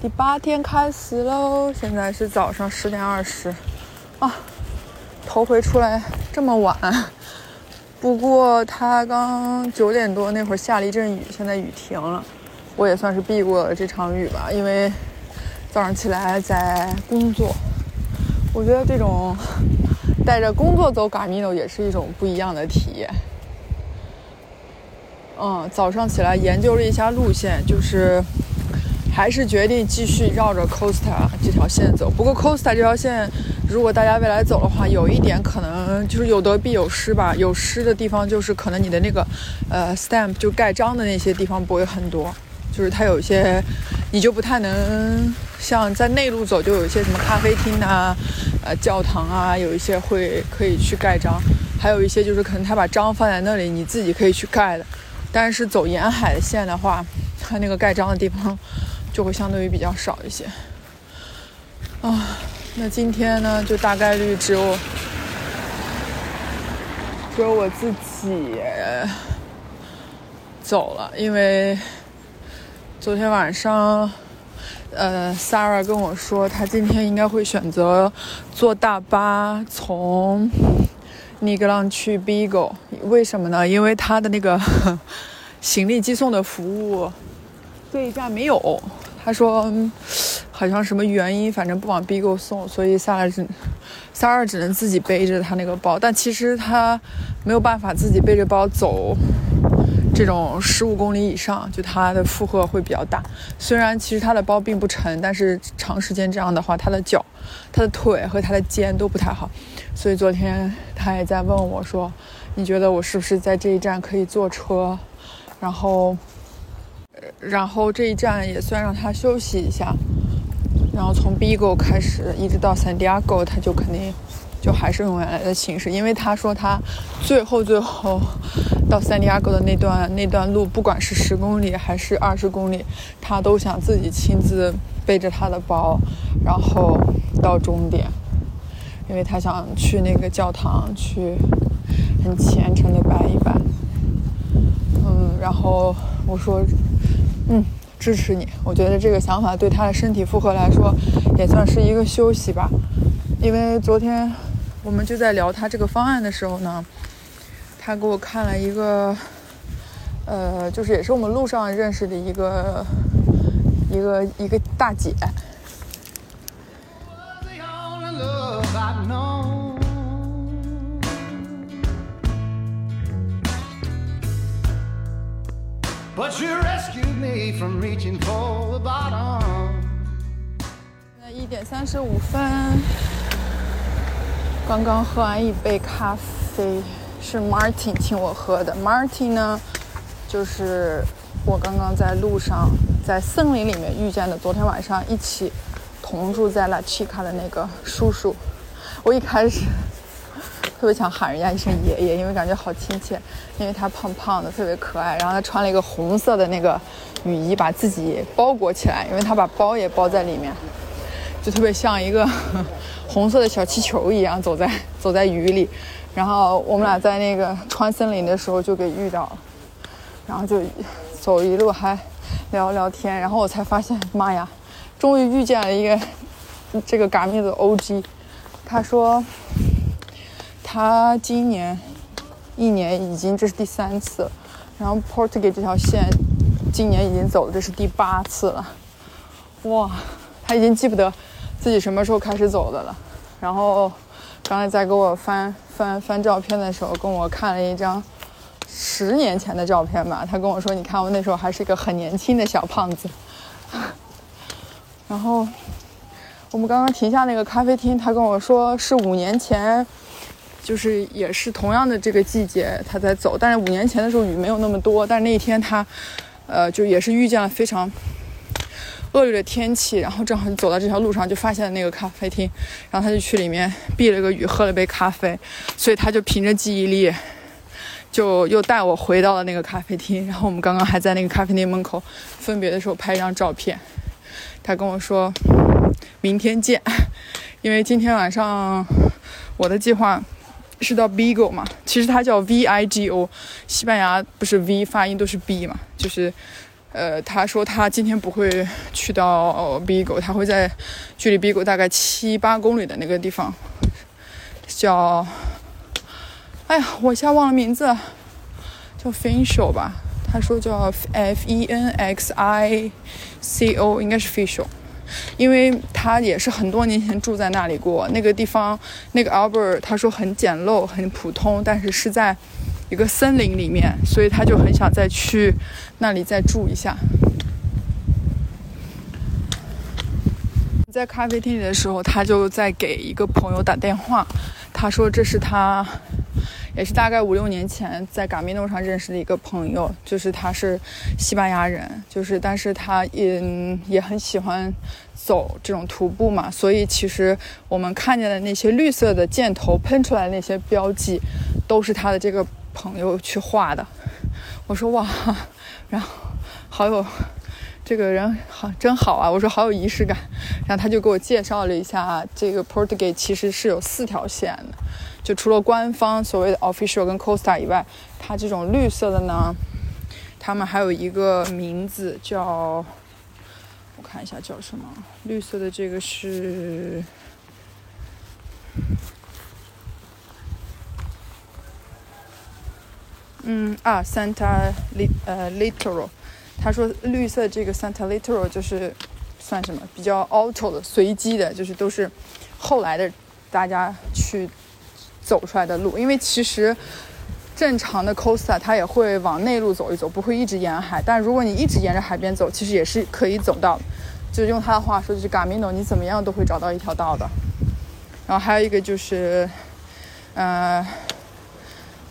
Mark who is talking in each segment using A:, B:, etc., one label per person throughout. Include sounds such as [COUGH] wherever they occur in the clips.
A: 第八天开始喽，现在是早上十点二十，啊，头回出来这么晚。不过他刚九点多那会儿下了一阵雨，现在雨停了，我也算是避过了这场雨吧。因为早上起来在工作，我觉得这种带着工作走嘎米诺也是一种不一样的体验。嗯，早上起来研究了一下路线，就是还是决定继续绕着 Costa 这条线走。不过 Costa 这条线，如果大家未来走的话，有一点可能就是有得必有失吧。有失的地方就是可能你的那个呃 stamp 就盖章的那些地方不会很多，就是它有一些你就不太能像在内陆走，就有一些什么咖啡厅啊、呃教堂啊，有一些会可以去盖章，还有一些就是可能他把章放在那里，你自己可以去盖的。但是走沿海的线的话，它那个盖章的地方就会相对于比较少一些。啊，那今天呢，就大概率只有只有我自己走了，因为昨天晚上，呃，Sarah 跟我说，她今天应该会选择坐大巴从尼格朗去 Bigo，为什么呢？因为他的那个 [LAUGHS] 行李寄送的服务这一站没有。他说好像什么原因，反正不往 Bigo 送，所以萨尔只萨尔只能自己背着他那个包。但其实他没有办法自己背着包走这种十五公里以上，就他的负荷会比较大。虽然其实他的包并不沉，但是长时间这样的话，他的脚、他的腿和他的肩都不太好。所以昨天他也在问我说：“你觉得我是不是在这一站可以坐车？”然后，然后这一站也算让他休息一下。然后从 Bigo 开始一直到 San Diego，他就肯定就还是用原来的形式，因为他说他最后最后到 San Diego 的那段那段路，不管是十公里还是二十公里，他都想自己亲自背着他的包，然后到终点。因为他想去那个教堂去很虔诚的拜一拜。嗯，然后我说，嗯，支持你。我觉得这个想法对他的身体负荷来说也算是一个休息吧。因为昨天我们就在聊他这个方案的时候呢，他给我看了一个，呃，就是也是我们路上认识的一个一个一个大姐。
B: From reaching for the bottom.
A: 现在一点三十五分，刚刚喝完一杯咖啡，是 Martin 请我喝的。Martin 呢，就是我刚刚在路上在森林里面遇见的，昨天晚上一起同住在 La Chica 的那个叔叔。我一开始特别想喊人家一声爷爷，因为感觉好亲切，因为他胖胖的，特别可爱。然后他穿了一个红色的那个雨衣，把自己包裹起来，因为他把包也包在里面。就特别像一个红色的小气球一样走在走在雨里，然后我们俩在那个穿森林的时候就给遇到了，然后就走一路还聊聊天，然后我才发现，妈呀，终于遇见了一个这个嘎密的 OG，他说他今年一年已经这是第三次，然后 Portuguese 这条线今年已经走的这是第八次了，哇！他已经记不得自己什么时候开始走的了。然后刚才在给我翻翻翻照片的时候，跟我看了一张十年前的照片吧。他跟我说：“你看，我那时候还是一个很年轻的小胖子。[LAUGHS] ”然后我们刚刚停下那个咖啡厅，他跟我说是五年前就是也是同样的这个季节他在走，但是五年前的时候雨没有那么多，但是那一天他，呃，就也是遇见了非常恶劣的天气，然后正好走到这条路上就发现了那个咖啡厅，然后他就去里面避了个雨，喝了杯咖啡，所以他就凭着记忆力。[LAUGHS] 就又带我回到了那个咖啡厅，然后我们刚刚还在那个咖啡厅门口分别的时候拍一张照片。他跟我说，明天见，因为今天晚上我的计划是到 Vigo 嘛，其实它叫 V I G O，西班牙不是 V 发音都是 B 嘛，就是呃，他说他今天不会去到 Vigo，他会在距离 Vigo 大概七八公里的那个地方，叫。哎呀，我一下忘了名字，叫 Fincho 吧？他说叫 F E N X I C O，应该是 Fincho，因为他也是很多年前住在那里过。那个地方，那个 Albert 他说很简陋、很普通，但是是在一个森林里面，所以他就很想再去那里再住一下。在咖啡厅里的时候，他就在给一个朋友打电话，他说这是他。也是大概五六年前在嘎密诺上认识的一个朋友，就是他是西班牙人，就是但是他也也很喜欢走这种徒步嘛，所以其实我们看见的那些绿色的箭头喷出来那些标记，都是他的这个朋友去画的。我说哇，然后好有这个人好真好啊，我说好有仪式感。然后他就给我介绍了一下，这个 Portuguese 其实是有四条线的。就除了官方所谓的 official 跟 Costa 以外，它这种绿色的呢，他们还有一个名字叫，我看一下叫什么？绿色的这个是，嗯啊，Santa Li 呃 Littoral，他说绿色这个 Santa Littoral 就是算什么？比较 auto 的、随机的，就是都是后来的大家去。走出来的路，因为其实正常的 Costa 它也会往内陆走一走，不会一直沿海。但如果你一直沿着海边走，其实也是可以走到。就用他的话说，就是 Gamino，你怎么样都会找到一条道的。然后还有一个就是，呃，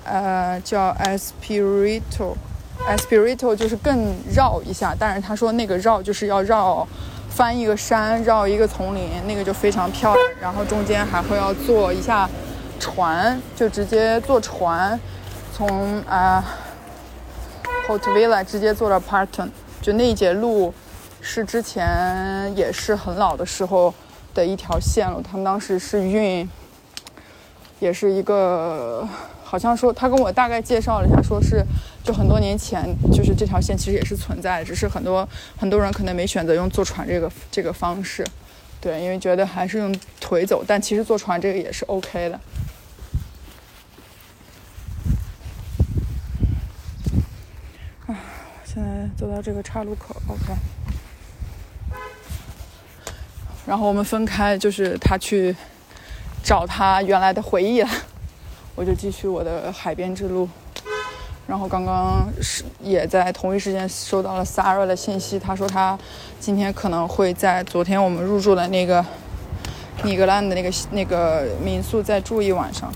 A: 呃，叫 Espirito，Espirito 就是更绕一下，但是他说那个绕就是要绕翻一个山，绕一个丛林，那个就非常漂亮。然后中间还会要坐一下。船就直接坐船，从啊，Hotvilla 直接坐到 Parton，就那一节路是之前也是很老的时候的一条线路。他们当时是运，也是一个好像说他跟我大概介绍了一下，说是就很多年前就是这条线其实也是存在的，只是很多很多人可能没选择用坐船这个这个方式，对，因为觉得还是用腿走，但其实坐船这个也是 OK 的。现在走到这个岔路口，OK。然后我们分开，就是他去找他原来的回忆了，我就继续我的海边之路。然后刚刚是也在同一时间收到了 s a r a 的信息，他说他今天可能会在昨天我们入住的那个尼格兰的那个那个民宿再住一晚上。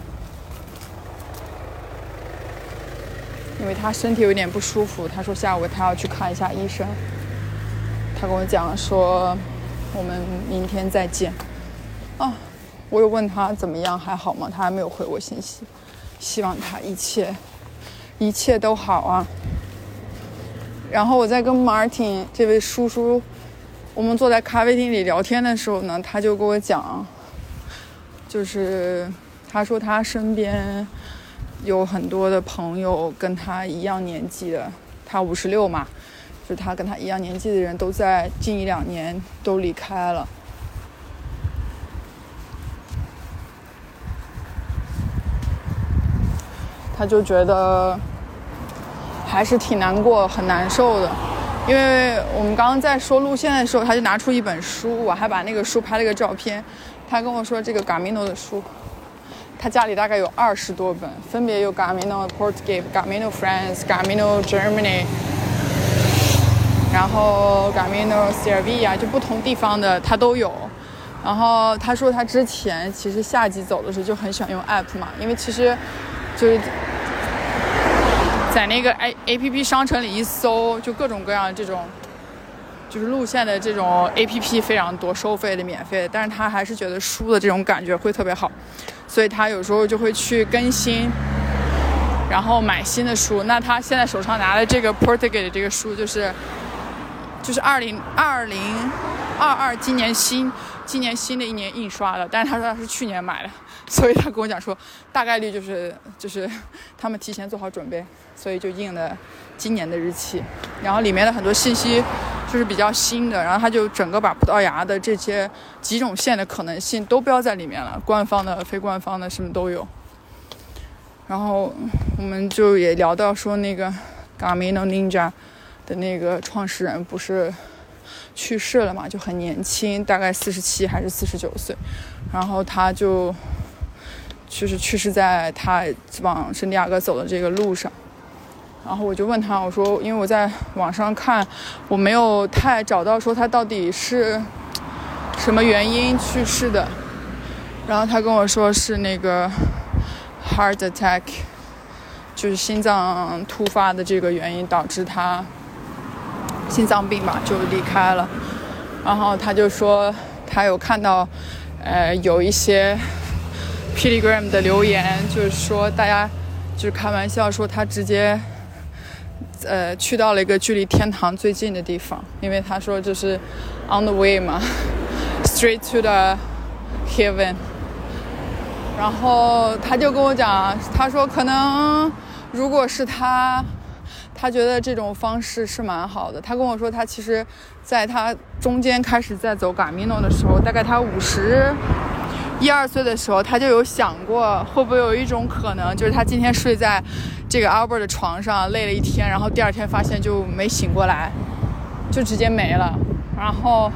A: 因为他身体有点不舒服，他说下午他要去看一下医生。他跟我讲说，我们明天再见。啊，我有问他怎么样，还好吗？他还没有回我信息。希望他一切一切都好啊。然后我在跟 Martin 这位叔叔，我们坐在咖啡厅里聊天的时候呢，他就跟我讲，就是他说他身边。有很多的朋友跟他一样年纪的，他五十六嘛，就他跟他一样年纪的人都在近一两年都离开了，他就觉得还是挺难过、很难受的。因为我们刚刚在说路线的时候，他就拿出一本书，我还把那个书拍了个照片。他跟我说这个 Gamino 的书。他家里大概有二十多本，分别有 Gamino Portuguese、Gamino France、Gamino Germany，然后 Gamino Serbia 就不同地方的他都有。然后他说他之前其实夏季走的时候就很喜欢用 app 嘛，因为其实就是在那个 A A P P 商城里一搜，就各种各样这种就是路线的这种 A P P 非常多，收费的、免费的，但是他还是觉得书的这种感觉会特别好，所以他有时候就会去更新，然后买新的书。那他现在手上拿的这个 Portuguese 这个书就是就是二零二零二二今年新今年新的一年印刷的，但是他说他是去年买的，所以他跟我讲说大概率就是就是他们提前做好准备，所以就印的今年的日期，然后里面的很多信息就是比较新的，然后他就整个把葡萄牙的这些几种线的可能性都标在里面了，官方的、非官方的什么都有。然后我们就也聊到说那个 Gamino Ninja 的那个创始人不是去世了嘛，就很年轻，大概四十七还是四十九岁，然后他就就是去世在他往圣地亚哥走的这个路上。然后我就问他，我说，因为我在网上看，我没有太找到说他到底是 [TSK] 什么原因去世的。然后他跟我说是那个 heart attack，就是心脏突发的这个原因导致他心脏病吧，就离开了。然后他就说他有看到，呃，有一些 Pilgrim 的留言，就是说大家就是开玩笑说他直接。呃，去到了一个距离天堂最近的地方，因为他说这是 on the way 嘛，[LAUGHS] straight to the heaven。然后他就跟我讲，他说可能如果是他，他觉得这种方式是蛮好的。他跟我说，他其实在他中间开始在走 Gamino 的时候，大概他五十一二岁的时候，他就有想过，会不会有一种可能，就是他今天睡在这个 Albert 的床上，累了一天，然后第二天发现就没醒过来，就直接没了。然后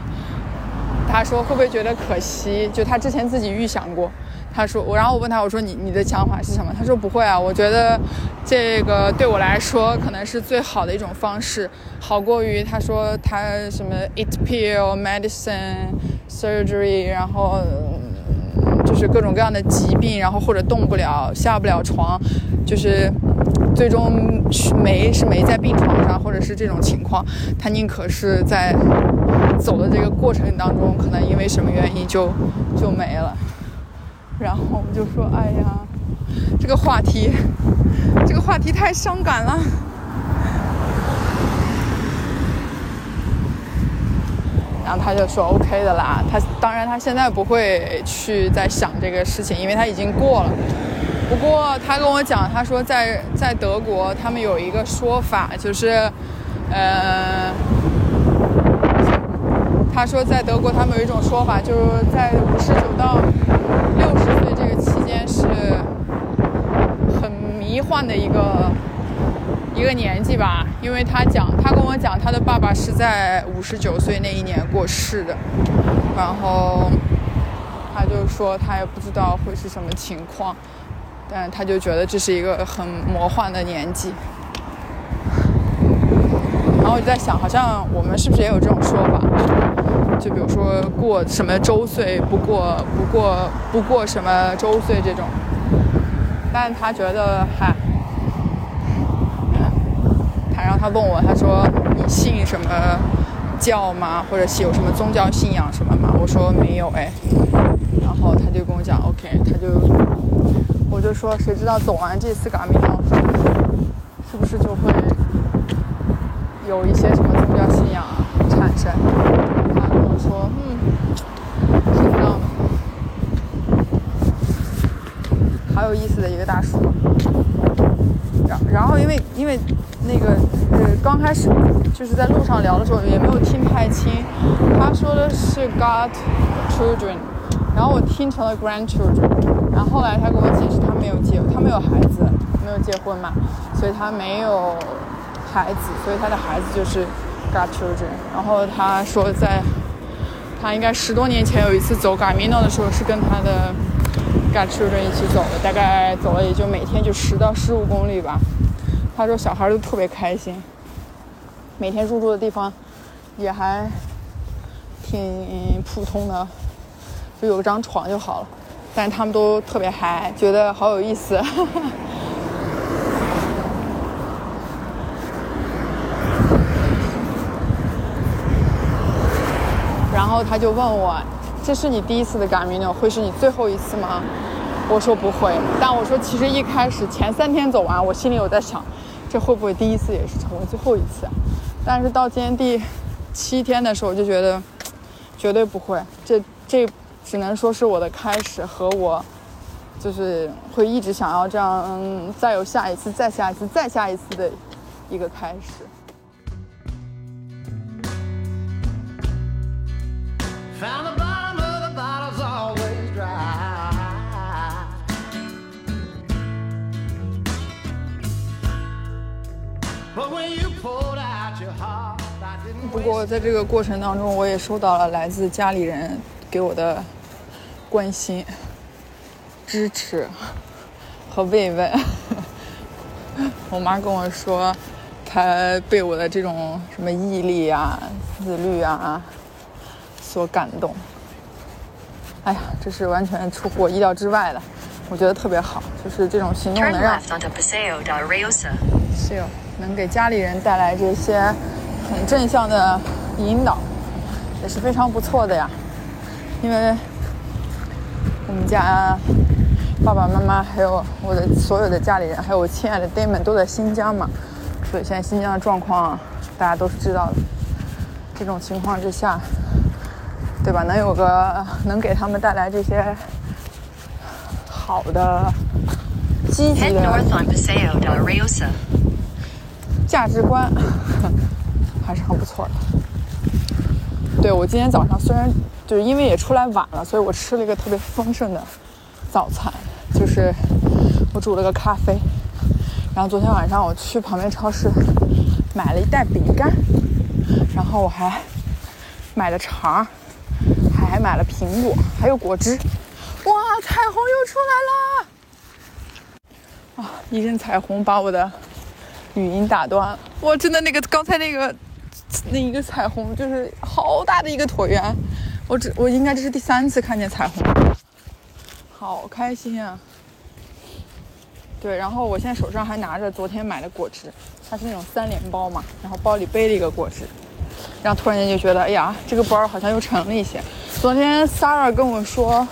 A: 他说会不会觉得可惜？就他之前自己预想过。他说我，然后我问他，我说你你的想法是什么？他说不会啊，我觉得这个对我来说可能是最好的一种方式，好过于他说他什么 eat pill medicine surgery，然后。就是各种各样的疾病，然后或者动不了、下不了床，就是最终没是没在病床上，或者是这种情况，他宁可是在走的这个过程当中，可能因为什么原因就就没了。然后我们就说：“哎呀，这个话题，这个话题太伤感了。”然后他就说 OK 的啦，他当然他现在不会去再想这个事情，因为他已经过了。不过他跟我讲，他说在在德国他们有一个说法，就是，呃，他说在德国他们有一种说法，就是在五十九到六十岁这个期间是很迷幻的一个。一个年纪吧，因为他讲，他跟我讲，他的爸爸是在五十九岁那一年过世的，然后他就说他也不知道会是什么情况，但他就觉得这是一个很魔幻的年纪。然后我就在想，好像我们是不是也有这种说法？就比如说过什么周岁不过不过不过什么周岁这种，但他觉得还。然后他问我，他说：“你信什么教吗？或者是有什么宗教信仰什么吗？”我说：“没有。”哎，然后他就跟我讲：“OK。”他就，我就说：“谁知道走完这次嘎米诺，是不是就会有一些什么宗教信仰产生？”他跟我说：“嗯，谁知道？”好有意思的一个大叔。然然后因为因为那个呃刚开始就是在路上聊的时候也没有听太清，他说的是 God children，然后我听成了 grandchildren，然后后来他跟我解释他没有结他没有孩子没有结婚嘛，所以他没有孩子，所以他的孩子就是 God children。然后他说在他应该十多年前有一次走 Gamino 的时候是跟他的。got children 一起走的，大概走了也就每天就十到十五公里吧。他说小孩都特别开心，每天入住的地方也还挺普通的，就有张床就好了。但他们都特别嗨，觉得好有意思。[LAUGHS] 然后他就问我：“这是你第一次的 Camino，会是你最后一次吗？”我说不会，但我说其实一开始前三天走完，我心里有在想，这会不会第一次也是成为最后一次？但是到今天第七天的时候，我就觉得 [TSK] 绝对不会，这这只能说是我的开始和我就是会一直想要这样，嗯，再有下一次，再下一次，再下一次的一个开始。不过在这个过程当中，我也收到了来自家里人给我的关心、支持和慰问。[LAUGHS] 我妈跟我说，她被我的这种什么毅力啊、自律啊所感动。哎呀，这是完全出乎我意料之外的，我觉得特别好，就是这种行动
C: Turn
A: 能让能给家里人带来这些很正向的引导，也是非常不错的呀。因为我们家爸爸妈妈还有我的所有的家里人，还有我亲爱的 Damon 都在新疆嘛，所以现在新疆的状况大家都是知道的。这种情况之下，对吧？能有个能给他们带来这些好的、积极
C: Head
A: 的价值观 [LAUGHS] 还是很不错的。对我今天早上虽然就是因为也出来晚了，所以我吃了一个特别丰盛的早餐，就是我煮了个咖啡，然后昨天晚上我去旁边超市买了一袋饼干，然后我还买了肠，还买了苹果，还有果汁。哇，彩虹又出来了！啊，一阵彩虹把我的语音打断了。哇，真的那个刚才那个那一个彩虹，就是好大的一个椭圆。我只我应该这是第三次看见彩虹，好开心啊！对，然后我现在手上还拿着昨天买的果汁，它是那种三连包嘛，然后包里背了一个果汁，然后突然间就觉得，哎呀，这个包好像又沉了一些。昨天 s a r a 跟我说，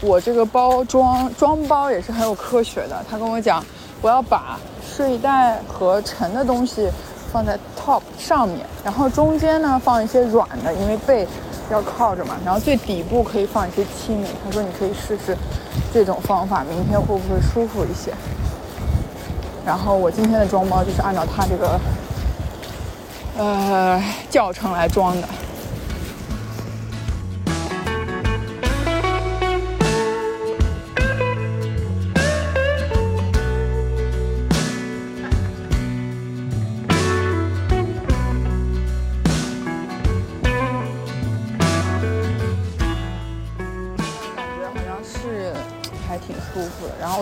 A: 我这个包装装包也是很有科学的。他跟我讲，我要把睡袋和沉的东西放在 top 上面，然后中间呢放一些软的，因为背要靠着嘛。然后最底部可以放一些轻的。他说你可以试试这种方法，明天会不会舒服一些？然后我今天的装包就是按照他这个呃教程来装的。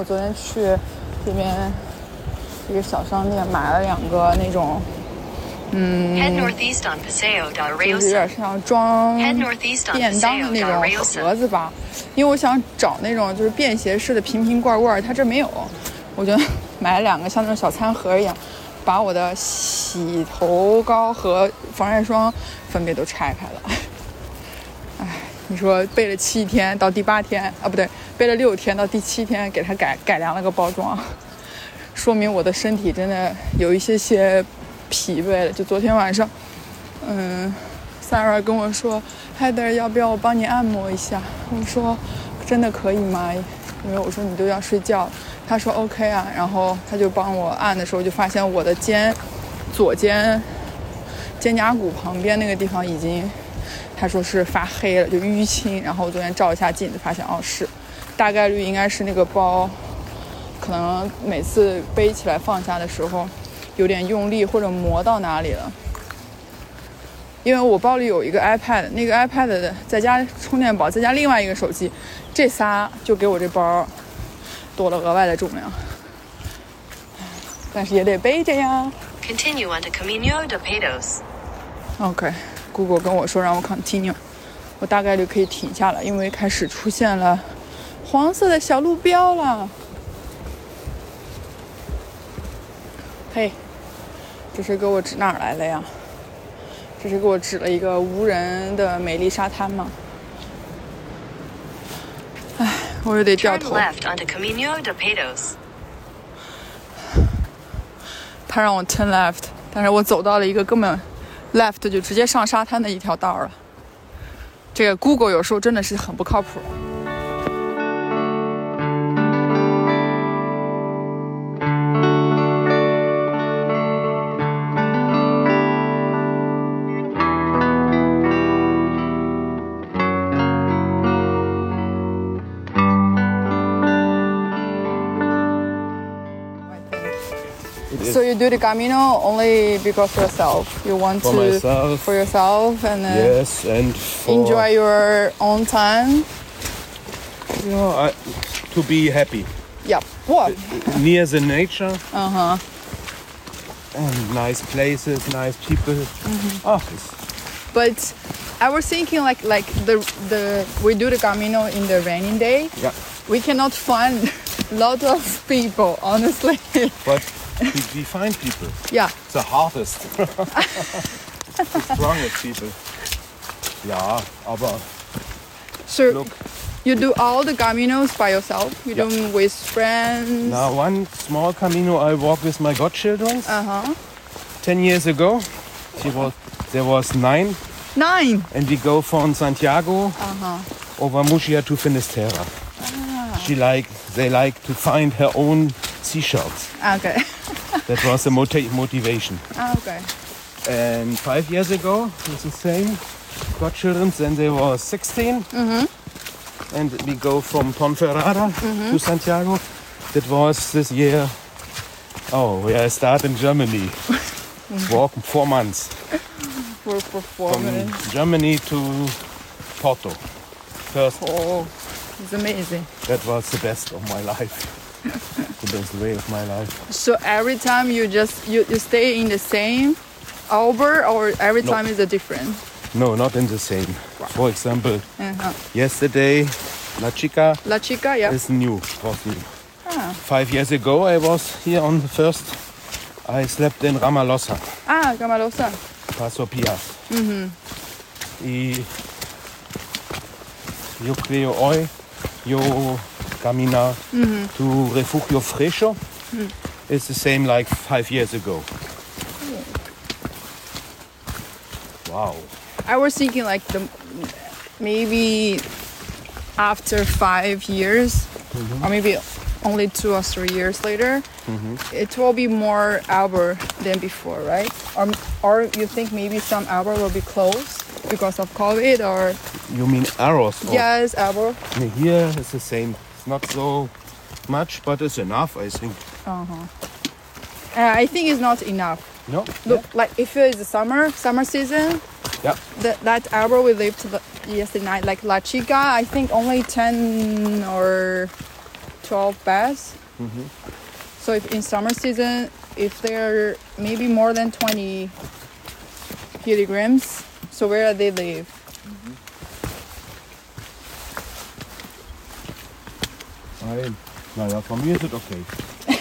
A: 我昨天去这边一个小商店买了两个那种
C: del
A: 就是有点像装便当的那种盒子吧，因为我想找那种就是便携式的瓶瓶罐罐，它这没有，我就买了两个像那种小餐盒一样，把我的洗头膏和防晒霜分别都拆开了。你说背了七天到第八天啊，不对，背了六天到第七天，给它改改良了个包装，[LAUGHS] 说明我的身体真的有一些些疲惫了。就昨天晚上，嗯，Sarah 跟我说，Heather 要不要我帮你按摩一下？我说真的可以吗？因为我说你都要睡觉，他说 OK 啊，然后他就帮我按的时候，就发现我的肩左肩肩胛骨旁边那个地方已经，他说是发黑了，就淤青。然后我昨天照一下镜子，发现哦是，大概率应该是那个包，可能每次背起来放下的时候有点用力或者磨到哪里了。因为我包里有一个 iPad，那个 iPad 的再加充电宝，再加另外一个手机，这仨就给我这包多了额外的重量。但是也得背着呀。
C: Continue onto Camino de Patos.
A: OK，Google、跟我说让我 continue，我大概率可以停下了，因为开始出现了黄色的小路标了。嘿，这是给我指哪儿来了呀？这是给我指了一个无人的美丽沙滩吗？唉，我又得掉头。他让我 turn left，但是我走到了一个根本 left 就直接上沙滩的一条道了。这个 Google 有时候真的是很不靠谱。Do the Camino only because yourself. You want
D: For
A: to
D: myself.
A: for yourself and uh,
D: Yes, and for,
A: enjoy your own time.
D: you know, I, to be happy
A: Yeah. What?
D: near the nature
A: Uh huh.
D: and nice places, nice people.
A: Mm-hmm.
D: Oh, it's,
A: But I was thinking like like the the we do the Camino in the raining day.
D: yeah,
A: We cannot find a [LAUGHS] lot of people, honestly.
D: but we, find people.
A: yeah.
D: The hardest, [LAUGHS] the strongest people. Ja, aber
A: So
D: look,
A: you do all the Caminos by yourself. You do them with friends.
D: now one small Camino I walk with my godchildren
A: Uh huh.
D: 10 years ago. She was, there was nine,
A: Nine.
D: and we go from Santiago
A: Uh huh.
D: over Muxia to Finisterre. She like they like to find her own seashells.
A: Okay. [LAUGHS]
D: That was the moti- motivation.
A: okay.
D: And five years ago, it was the same. Got children, then they were 16. Mhm. And we go from Ponferrada to Santiago. That was this year. Oh, we I start in Germany. [LAUGHS] Walk four months
A: for four
D: from
A: minutes.
D: Germany to Porto. First,
A: Oh, it's amazing.
D: that was the best of my life. [LAUGHS] the best way of my life.
A: So every time you just you, you stay in the same Albert or every
D: No.
A: time is a different?
D: No, not in the same. For example,
A: Uh-huh.
D: yesterday, La Chica
A: La Chica, yeah.
D: is new, was new.
A: Ah.
D: Five years ago, I was here on the first. I slept in Ramalosa,
A: Ah, Ramalosa.
D: Paso Pias. Y yo creo hoy yo camina mhm. to Refugio Fresco. Mhm. It's the same like five years ago. Wow.
A: I was thinking like the maybe after five years, mm-hmm. or maybe only two or three years later, mm-hmm. it will be more Albert than before, right? Or or you think maybe some Albert will be closed because of COVID, or
D: You mean arrows?
A: yes.
D: Nee, Here it's the same. It's not so much, but it's enough, I think.
A: Uh huh. I think it's not enough.
D: No?
A: Look, like if it is the summer, summer season,
D: Yeah.
A: that that Albert we lived yesterday night, like La Chica, I think only 10 or 12 beds. So if in summer season, if there are maybe more than 20 kilograms, so where they live?
D: Nein. Naja, von mir ist es okay. [LAUGHS]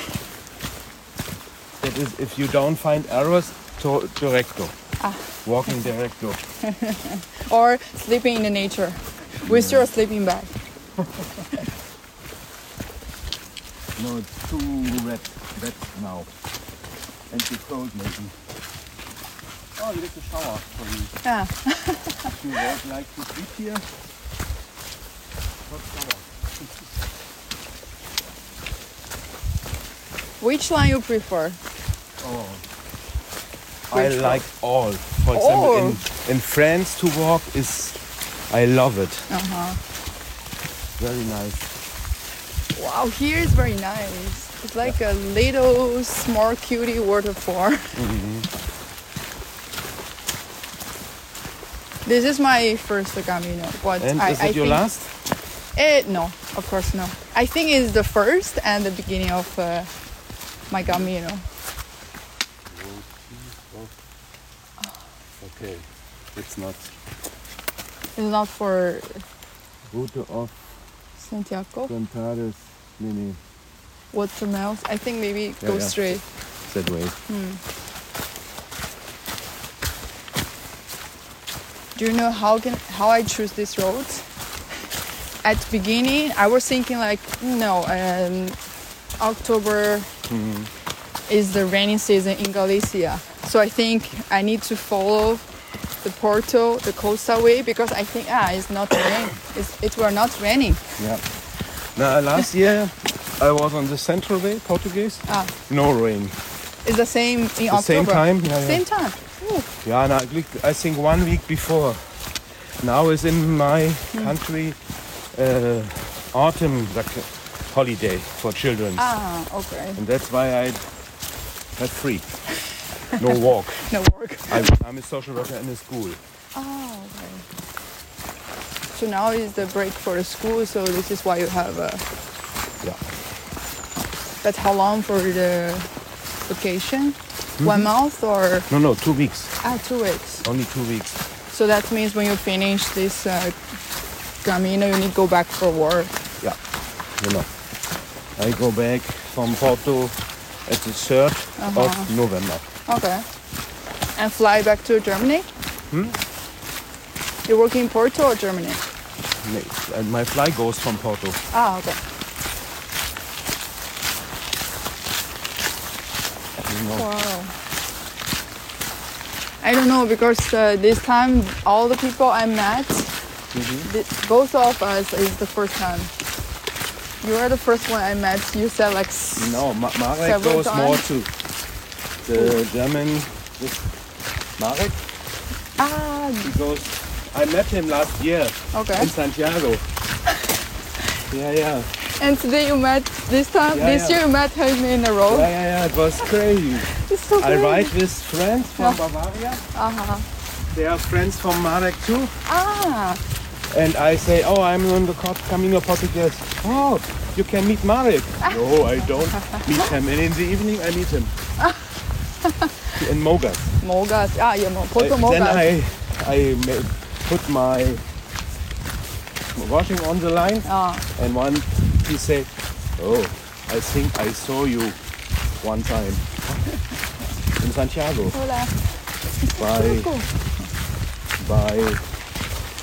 D: That is, if you don't find arrows, to directo. Ah. Walking directo. [LAUGHS]
A: Or sleeping in the nature with your sleeping bag. [LAUGHS]
D: No, it's too wet, wet now. And too cold maybe. Oh, you get a shower for you.
A: Yeah.
D: If you would like to sleep here, hot shower.
A: Which one you prefer? Oh.
D: I
A: Which
D: like all. For example, in, in France to walk is, I love it.
A: Uh-huh.
D: Very nice.
A: Wow, here is very nice. It's like a little small cutie waterfall. Mm -hmm. [LAUGHS] This is my first Camino, but
D: And
A: I,
D: is
A: I
D: it your
A: think,
D: last?
A: Eh, no, of course no. I think it's the first and the beginning of uh, my Camino.
D: Okay, it's not.
A: It's not for
D: Route of
A: Santiago.
D: Contades. Nee, nee,
A: Watermelons. I think maybe go
D: Yeah, yeah.
A: straight.
D: that way.
A: Do you know how can how I choose this road? [LAUGHS] At beginning, I was thinking like, no, um, October is the rainy season in Galicia, so I think I need to follow the Porto, the coastal way because I think ah, it's not [COUGHS] rain. It's, it were not raining.
D: Yeah. Now, last year I was on the Central Way, Portuguese.
A: Ah.
D: No rain.
A: It's the same in
D: The
A: October.
D: same time? Yeah, yeah.
A: Same time. Ooh.
D: Yeah, no, I think one week before. Now is in my country uh, autumn vac- holiday for children.
A: Ah, okay.
D: And that's why I have free. No walk. [LAUGHS]
A: No work.
D: I'm, I'm a social worker in a school.
A: Oh, okay. So now is the break for the school, so this is why you have a.
D: Yeah.
A: But how long for the vacation? One month or
D: No, no, two weeks.
A: ah two weeks?
D: Only two weeks.
A: So that means when you finish this uh, Camino, you need to go back for work.
D: Yeah, you know. I go back from Porto at the 3rd of November.
A: Okay. And fly back to Germany. Hmm. You work in Porto or Germany?
D: And my flight goes from Porto.
A: Ah, okay. Wow. I don't know because uh, this time all the people I met, th- both of us is the first time. You are the first one I met. You said like
D: No, Ma- Marek goes more
A: times?
D: too. The German, this Marek,
A: ah
D: he goes. I met him last year
A: okay.
D: in Santiago. [LAUGHS] Yeah, yeah,
A: And today you met this time.
D: Yeah,
A: this
D: yeah.
A: year you met him in a row.
D: yeah, yeah, yeah. It was crazy. [LAUGHS]
A: It's so
D: crazy.
A: I
D: ride with friends from
A: Yeah.
D: Bavaria.
A: Uh-huh.
D: They are friends from Marek too.
A: Ah,
D: And I say, oh, I'm on the Cor- Camino Portugues. Oh, you can meet Marek. [LAUGHS] no, I don't meet him. And in the evening, I meet him. [LAUGHS] in Mogas.
A: Mogas. Ah, yeah, Porto
D: Uh, then I, I ma- put my washing on the line.
A: Ah,
D: And one, he said, oh, I think I saw you one time [LAUGHS] in Santiago
A: hola.
D: by, by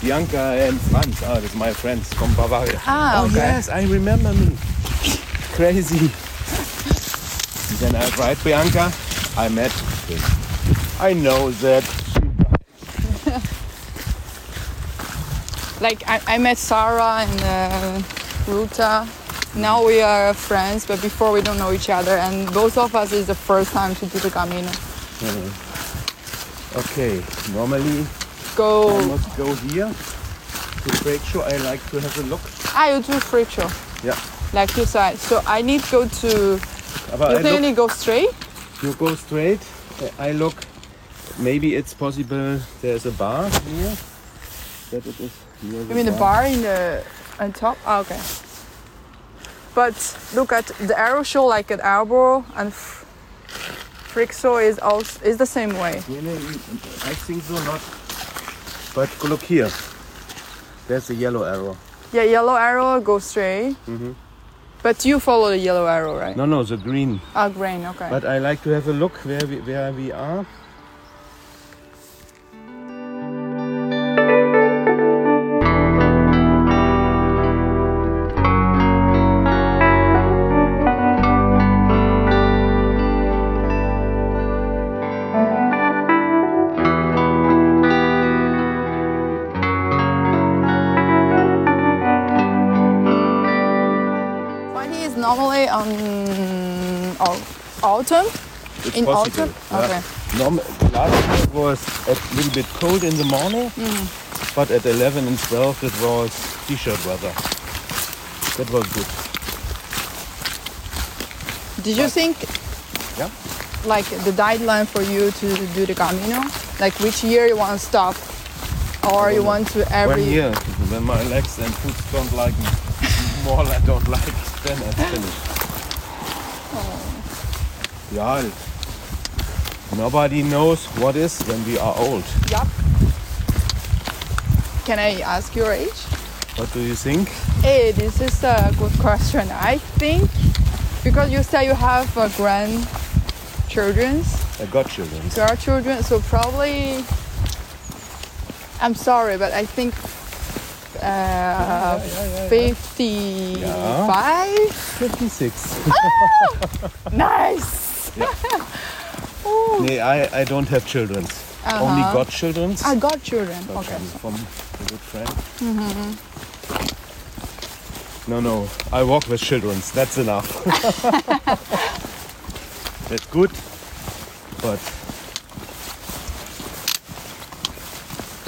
D: Bianca and Franz. Ah, that's my friends from Bavaria.
A: Ah,
D: oh,
A: okay.
D: yes, I remember me. Crazy. then I write Bianca. I met him. I know that. [LAUGHS]
A: Like I, I met Sarah and uh, Ruta. Now we are friends, but before we don't know each other. And both of us is the first time to do the Camino.
D: Okay, normally
A: Go.
D: I must go here to break show. I like to have a look.
A: Ah, you do freak show.
D: Yeah.
A: Like two sides. So I need to go to.
D: But
A: You
D: I
A: need go straight?
D: you go straight. I look. Maybe it's possible there's a bar here. That it is
A: You mean the bar in the on top? Ah, okay. But look at the arrow show like an elbow and Frixo is also is the same way.
D: I think so not. But look here. There's a yellow arrow.
A: Yeah, yellow arrow go straight. But you follow the yellow arrow, right?
D: No, no, the green.
A: Ah, green. Okay.
D: But I like to have a look where we, where we are.
A: Normally on autumn.
D: It's
A: In
D: possible.
A: autumn? Okay.
D: Norm- last year it was a little bit cold in the morning,
A: Mm.
D: but at 11 and 12 it was t-shirt weather. That was good.
A: Did you think
D: Yeah.
A: like the deadline for you to do the Camino? Like which year you want to stop, or you want to every?
D: One year, when my legs and foot don't like me, [LAUGHS] more I don't like, then I finish. Yeah, nobody knows what is when we are old.
A: Yup. Can I ask your age?
D: What do you think?
A: Hey, this is a good question. I think because you say you have uh, grandchildren,
D: I got children.
A: grandchildren, so probably. I'm sorry, but I think uh, 55.
D: 56. [LAUGHS]
A: Nice.
D: nee, I, I don't have children. Only
A: Uh-huh.
D: godchildren.
A: I got children.
D: Got
A: Okay.
D: From a good friend. No, no. I walk with children. That's enough. [LAUGHS] [LAUGHS] That's good. But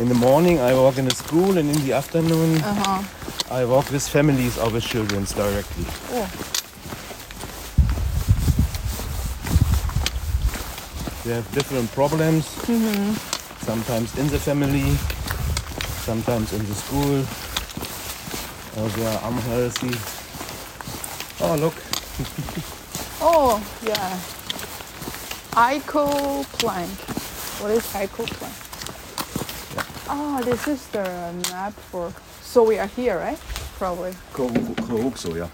D: in the morning I walk in the school and in the afternoon
A: Uh-huh.
D: I walk with families or with children directly.
A: Oh.
D: They have different problems. Sometimes in the family, sometimes in the school. Or they are unhealthy. Oh, look. [LAUGHS]
A: Oh, yeah. Ico plank. What is Ico plank? Oh, this is the map for. So we are here, right? Probably.
D: Korukso, ja.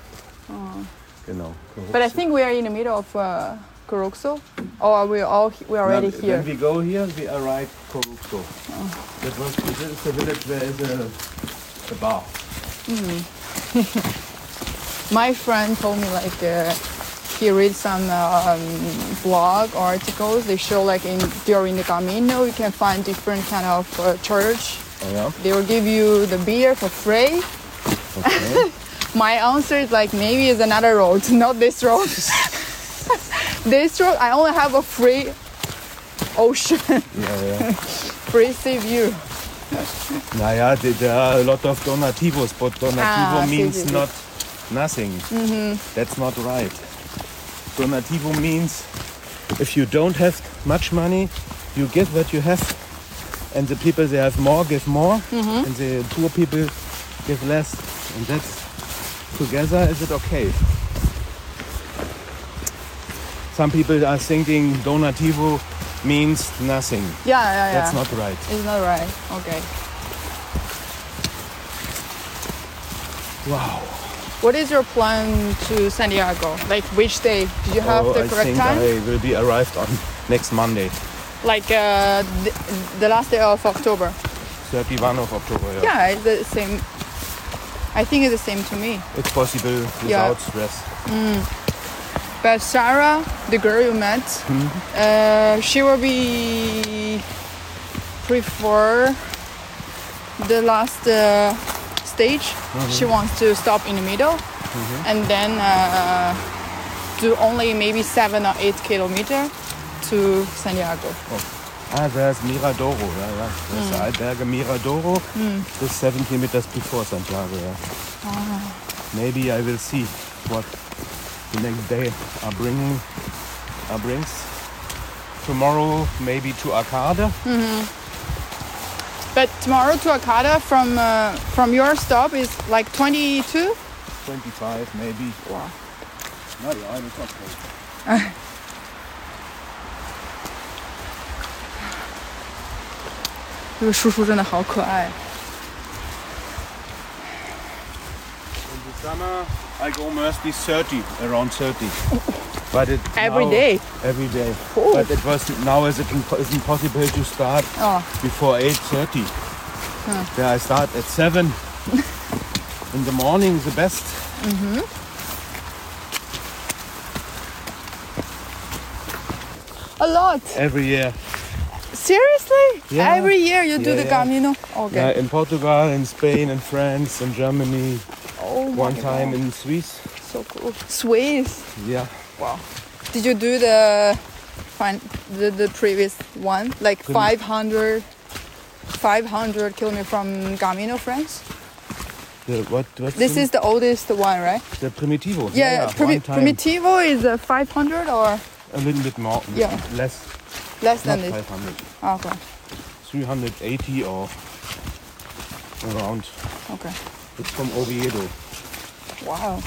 D: Genau.
A: But I think we are in the middle of uh, Kuroxo. Or are we all we are already
D: Now,
A: here?
D: When we go here, we arrive Korukso. That was this is the village where is a, a bar. [LAUGHS]
A: My friend told me like uh, he read some um, blog articles. They show like in during the Camino you can find different kind of uh, church.
D: Oh yeah.
A: They will give you the beer for free.
D: Okay. [LAUGHS]
A: My answer is like maybe it's another road, [LAUGHS] not this road. [LAUGHS] this road I only have a free ocean,
D: yeah, yeah.
A: free sea view.
D: Naja, th- there are a lot of donativos, but donativo
A: Ah,
D: means
A: sí, sí.
D: not nothing. That's not right. Donativo means if you don't have much money, you give what you have, and the people they have more give more, mm-hmm. and the poor people give less, and that's together. Is it okay? Some people are thinking donativo means nothing.
A: Yeah, yeah, yeah.
D: That's not right.
A: It's not right. Okay.
D: Wow.
A: What is your plan to Santiago? Like which day? Do you have
D: oh,
A: the
D: I
A: correct
D: think
A: time?
D: I will be arrived on [LAUGHS] next Monday,
A: Like uh, the, the last day of October.
D: 31 of October. Yeah.
A: Yeah, it's the same. I think it's the same to me.
D: It's possible
A: Yeah.
D: without stress.
A: But Sarah, the girl you met,
D: Hmm?
A: uh, she will be prefer the last uh, stage.
D: Mm-hmm.
A: She wants to stop in the middle and then uh, do only maybe seven or eight kilometer to Santiago.
D: Ah, there's Miradoro. Yeah, yeah. There's the Albergue Miradoro. Just 70 meters before Santiago. Yeah.
A: Ah.
D: Maybe I will see what the next day are bringing. Are brings. Tomorrow maybe to Arcade.
A: But tomorrow to Akata from uh, from your stop is like 22.
D: 25 maybe.
A: Wow.
D: No, yeah, it's okay.
A: 这个叔叔真的好可爱。
D: In the summer, I go mostly 30, around 30. [LAUGHS] But it
A: Every
D: now-
A: day?
D: Every day.
A: Oh.
D: But it was now is it impo- isn't possible to start
A: Oh.
D: before 8:30. Yeah, I start at seven [LAUGHS] in the morning. The best. Mm-hmm.
A: A lot.
D: Every year.
A: Seriously?
D: Yeah.
A: Every year you do the
D: yeah.
A: Camino? Okay.
D: Yeah, in Portugal, in Spain, in France, in Germany.
A: oh
D: One time
A: God.
D: in Swiss.
A: So cool. Swiss.
D: Yeah.
A: Wow. Did you do the fin- the, the previous one? Like
D: Prim-
A: 500 500 kilometers from Camino, France?
D: The, what? What's
A: This
D: the,
A: is the oldest one, right?
D: the Primitivo.
A: Yeah, Primi-
D: one time.
A: Primitivo is uh, 500 or
D: A little bit more.
A: Yeah.
D: Less.
A: less than this?
D: 500.
A: Okay.
D: 380 or around.
A: Okay.
D: It's from Oviedo.
A: Wow.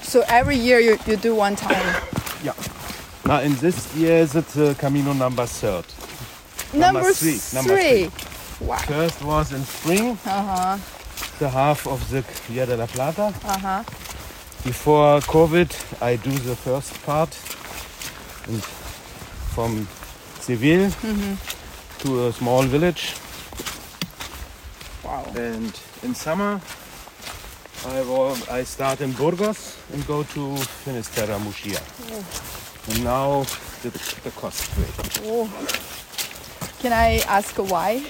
A: So every year you, you do one time?
D: yeah. Now in this year it's uh, Camino number third.
A: Number,
D: number three. Number
A: three. three. Wow.
D: First was in spring.
A: Uh-huh.
D: The half of the Via de la Plata.
A: Uh-huh.
D: Before COVID, I do the first part and from Seville mm -hmm. to a small village.
A: Wow.
D: And in summer, I, will, I start in Burgos and go to Finisterre, Mushia. Oh. And now the, the cost rate.
A: Oh. Can I ask why?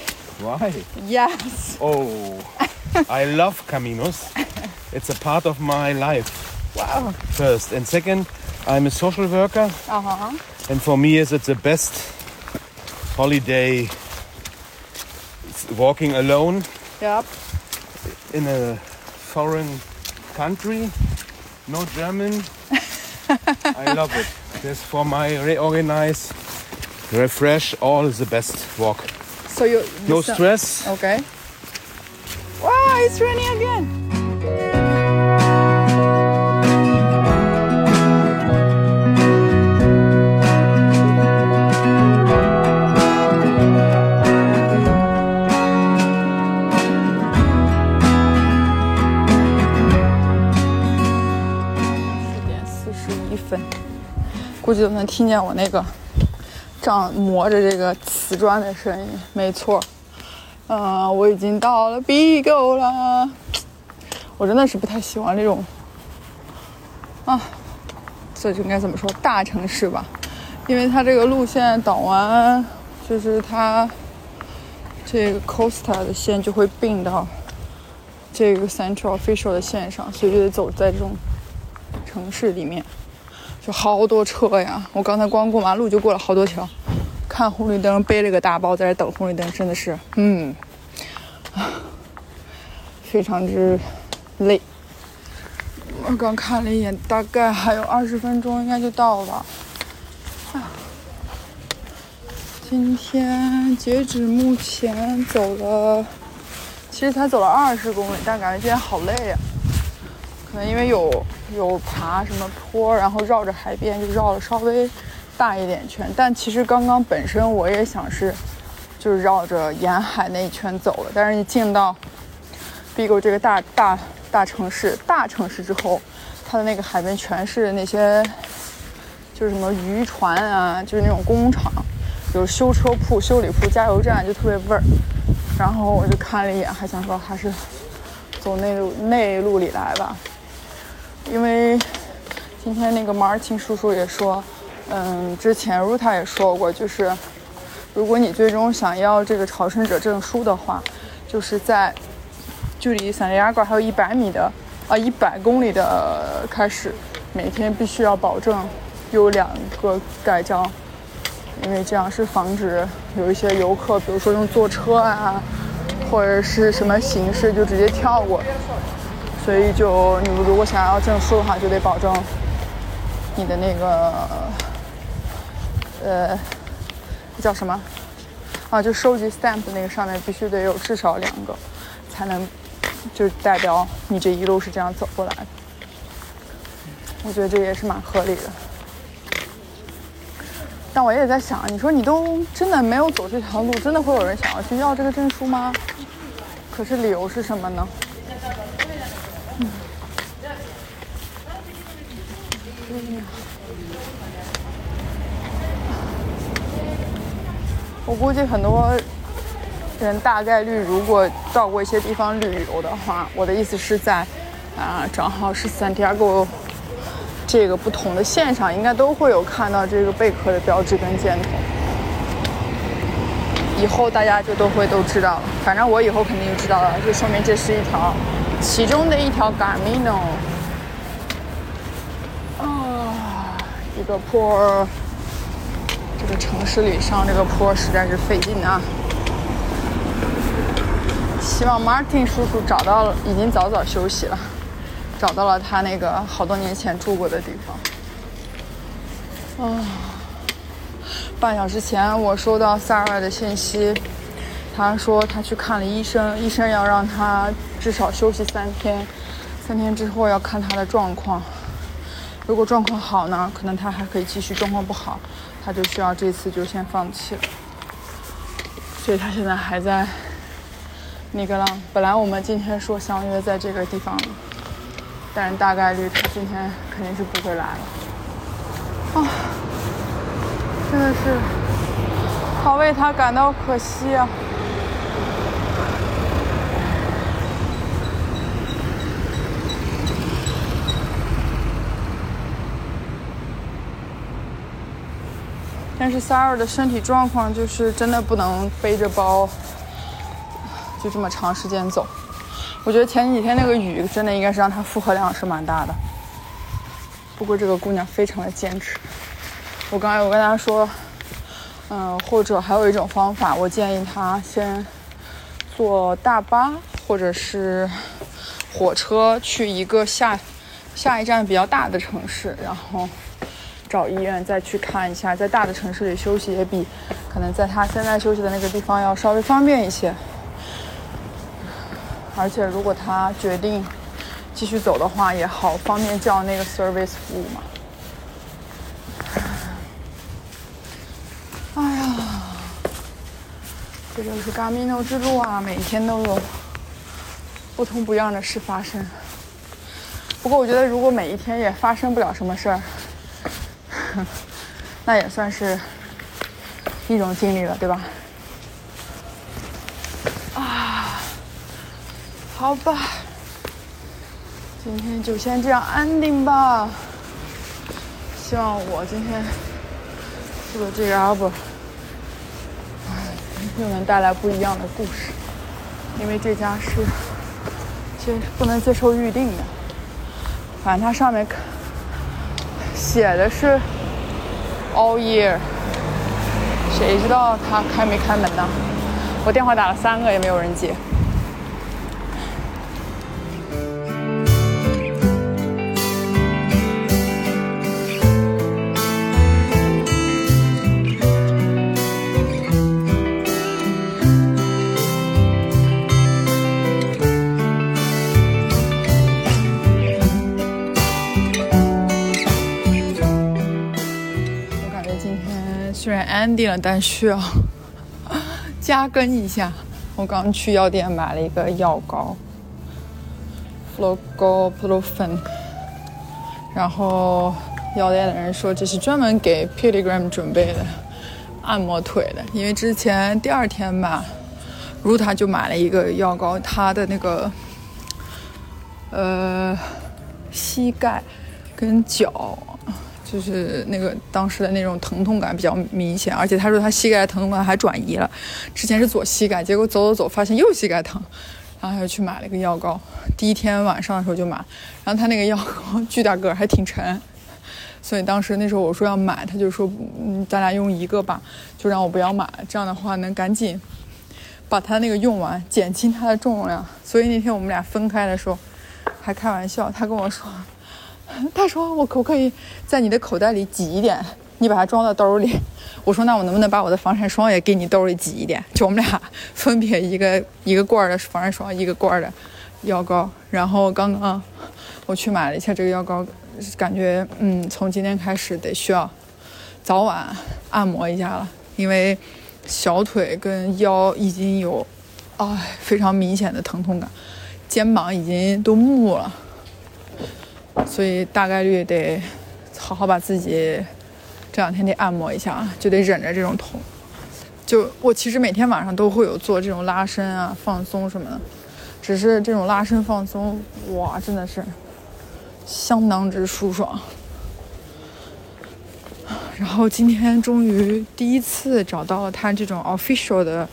D: Why?
A: Yes.
D: Oh, I love caminos. It's a part of my life.
A: Wow.
D: First and second, I'm a social worker.
A: Uh-huh.
D: And for me, is it the best holiday? Walking alone.
A: Yep.
D: In a foreign country. No German. I love it. This for my reorganize, refresh, all the best walk.
A: So you
D: No stress.
A: Okay. Wow, it's raining again. 估计都能听见我那个这样磨着这个瓷砖的声音。没错，嗯、我已经到了 Bigo 了。我真的是不太喜欢这种，啊，这就应该怎么说？大城市吧，因为它这个路线导完，就是它这个 Costa 的线就会并到这个 Central Official 的线上，所以就得走在这种城市里面，就好多车呀！我刚才光过马路就过了好多条，看红绿灯，背了个大包在这等红绿灯，真的是，嗯，啊非常之累。我刚看了一眼，大概还有二十分钟，应该就到了。今天截止目前走了，其实才走了二十公里，但感觉今天好累呀、可能因为有有爬什么坡，然后绕着海边就绕了稍微大一点圈。但其实刚刚本身我也想是，就是绕着沿海那一圈走了，但是一进到 Bigo 这个大大大城市大城市之后，它的那个海边全是那些就是什么渔船啊，就是那种工厂，有修车铺、修理铺、加油站，就特别味儿。然后我就看了一眼，还想说还是走内陆内陆里来吧，因为今天那个 Martin 叔叔也说，嗯，之前 Ruta 也说过，就是如果你最终想要这个朝圣者证书的话，就是在距离圣地亚哥还有一百米的啊一百公里的开始，每天必须要保证有两个盖章，因为这样是防止有一些游客，比如说用坐车啊，或者是什么形式就直接跳过。所以就你们如果想要证书的话，就得保证你的那个呃叫什么啊？就收集 stamp 那个上面必须得有至少两个，才能就代表你这一路是这样走过来。我觉得这也是蛮合理的。但我也在想，你说你都真的没有走这条路，真的会有人想要去要这个证书吗？可是理由是什么呢？我估计很多人大概率如果到过一些地方旅游的话，我的意思是在啊、正好是 Santiago 这个不同的线上，应该都会有看到这个贝壳的标志跟箭头。以后大家就都会都知道了，反正我以后肯定就知道了，就说明这是一条其中的一条 G amino。这，个坡，这个城市里上这个坡实在是费劲啊。希望 Martin 叔叔找到了，已经早早休息了，找到了他那个好多年前住过的地方。啊，半小时前我收到 s a r a 的信息，他说他去看了医生，医生要让他至少休息三天，三天之后要看他的状况。如果状况好呢，可能他还可以继续；状况不好，他就需要这次就先放弃了。所以他现在还在尼格朗。本来我们今天说相约在这个地方，但是大概率他今天肯定是不会来了。啊，真的是好为他感到可惜啊！但是 s a r a 的身体状况就是真的不能背着包就这么长时间走。我觉得前几天那个雨真的应该是让她负荷量是蛮大的。不过这个姑娘非常的坚持。我刚才我跟她说，嗯，或者还有一种方法，我建议她先坐大巴或者是火车去一个下下一站比较大的城市，然后。找医院再去看一下，在大的城市里休息也比可能在他现在休息的那个地方要稍微方便一些。而且如果他决定继续走的话，也好方便叫那个 service 服务嘛。哎呀，这就是 Gamino 之路啊，每天都有不同不样的事发生。不过我觉得，如果每一天也发生不了什么事儿。[LAUGHS] 那也算是一种经历了，对吧？啊，好吧，今天就先这样安定吧。希望我今天做的这个 album，又能带来不一样的故事。因为这家是接不能接受预定的，反正它上面写的是。All year，谁知道他开没开门呢？我电话打了三个也没有人接。虽然安定了，但需要 [LAUGHS] 加更一下。我刚去药店买了一个药膏 f l o g o p r o f e n 然后药店的人说这是专门给 Pilgrim 准备的，按摩腿的。因为之前第二天吧，Ruta 就买了一个药膏，他的那个呃膝盖跟脚。就是那个当时的那种疼痛感比较明显，而且他说他膝盖疼痛感还转移了，之前是左膝盖，结果走走走发现右膝盖疼，然后他就去买了个药膏，第一天晚上的时候就买，然后他那个药膏巨大个，还挺沉，[LAUGHS] 所以当时那时候我说要买，他就说嗯咱俩用一个吧，就让我不要买，这样的话能赶紧把他那个用完，减轻他的重量，所以那天我们俩分开的时候还开玩笑，他跟我说。[LAUGHS] 他说：“我可不可以在你的口袋里挤一点？你把它装到兜里。”我说：“那我能不能把我的防晒霜也给你兜里挤一点？就我们俩 [LAUGHS] 分别一个一个罐的防晒霜，一个罐的药膏。然后刚刚我去买了一下这个药膏，感觉嗯，从今天开始得需要早晚按摩一下了，因为小腿跟腰已经有哎非常明显的疼痛感，肩膀已经都木了。”所以大概率得好好把自己这两天得按摩一下，就得忍着这种痛。就我其实每天晚上都会有做这种拉伸啊、放松什么的，只是这种拉伸放松，哇，真的是相当之舒爽。然后今天终于第一次找到了他这种 official 的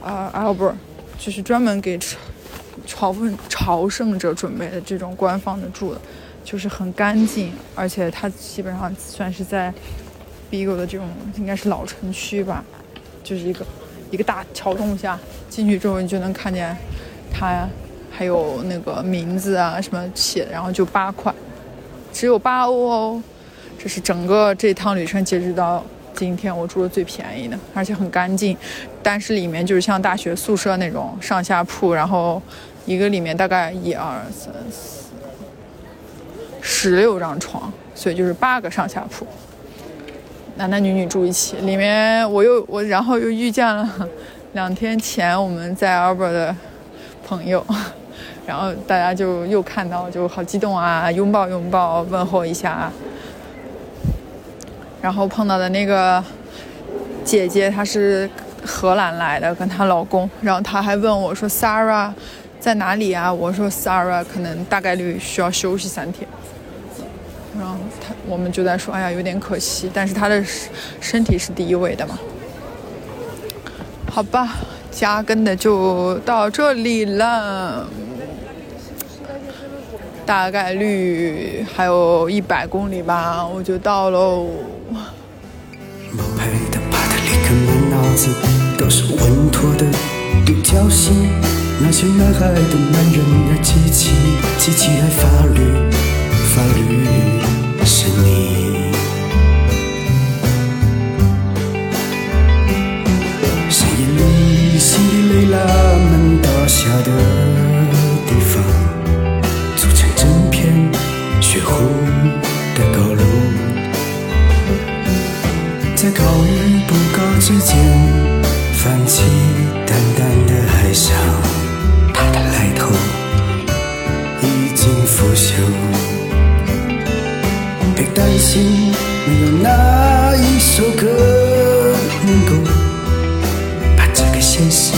A: 呃 Albert，就是专门给朝朝奉朝圣者准备的这种官方的住的。就是很干净，而且它基本上算是在 Bigo 的这种应该是老城区吧，就是一个一个大桥洞下进去之后，你就能看见它还有那个名字啊什么写的，然后就八块，只有八欧哦。这是整个这趟旅程截止到今天我住的最便宜的，而且很干净，但是里面就是像大学宿舍那种上下铺，然后一个里面大概一二三四。十六张床，所以就是八个上下铺，男男女女住一起。里面我又我然后又遇见了两天前我们在 a l b e r 的朋友，然后大家就又看到就好激动啊，拥抱拥抱，问候一下。然后碰到的那个姐姐，她是荷兰来的，跟她老公，然后她还问我说：“Sarah 在哪里啊？”我说：“Sarah 可能大概率需要休息三天。”然后他我们就在说：“哎呀，有点可惜，但是他的身体是第一位的嘛。”好吧，加更的就到这里了。大概率还有一百公里吧，我就到喽。
E: 冒牌的帕特里克满脑子都是稳妥的独角戏，那些男孩的男人的机器，机器爱法律，法律是你。深夜里，辛迪雷拉门倒下的地方，组成整片血红的高楼。在高与不高之间泛起淡淡的哀伤，的来头已经腐朽。别担心，没有哪一首歌能够把这个现实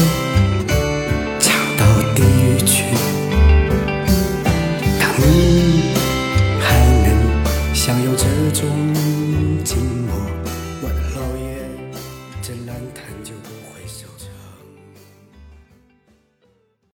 E: 唱到地狱去。当你还能享有这种。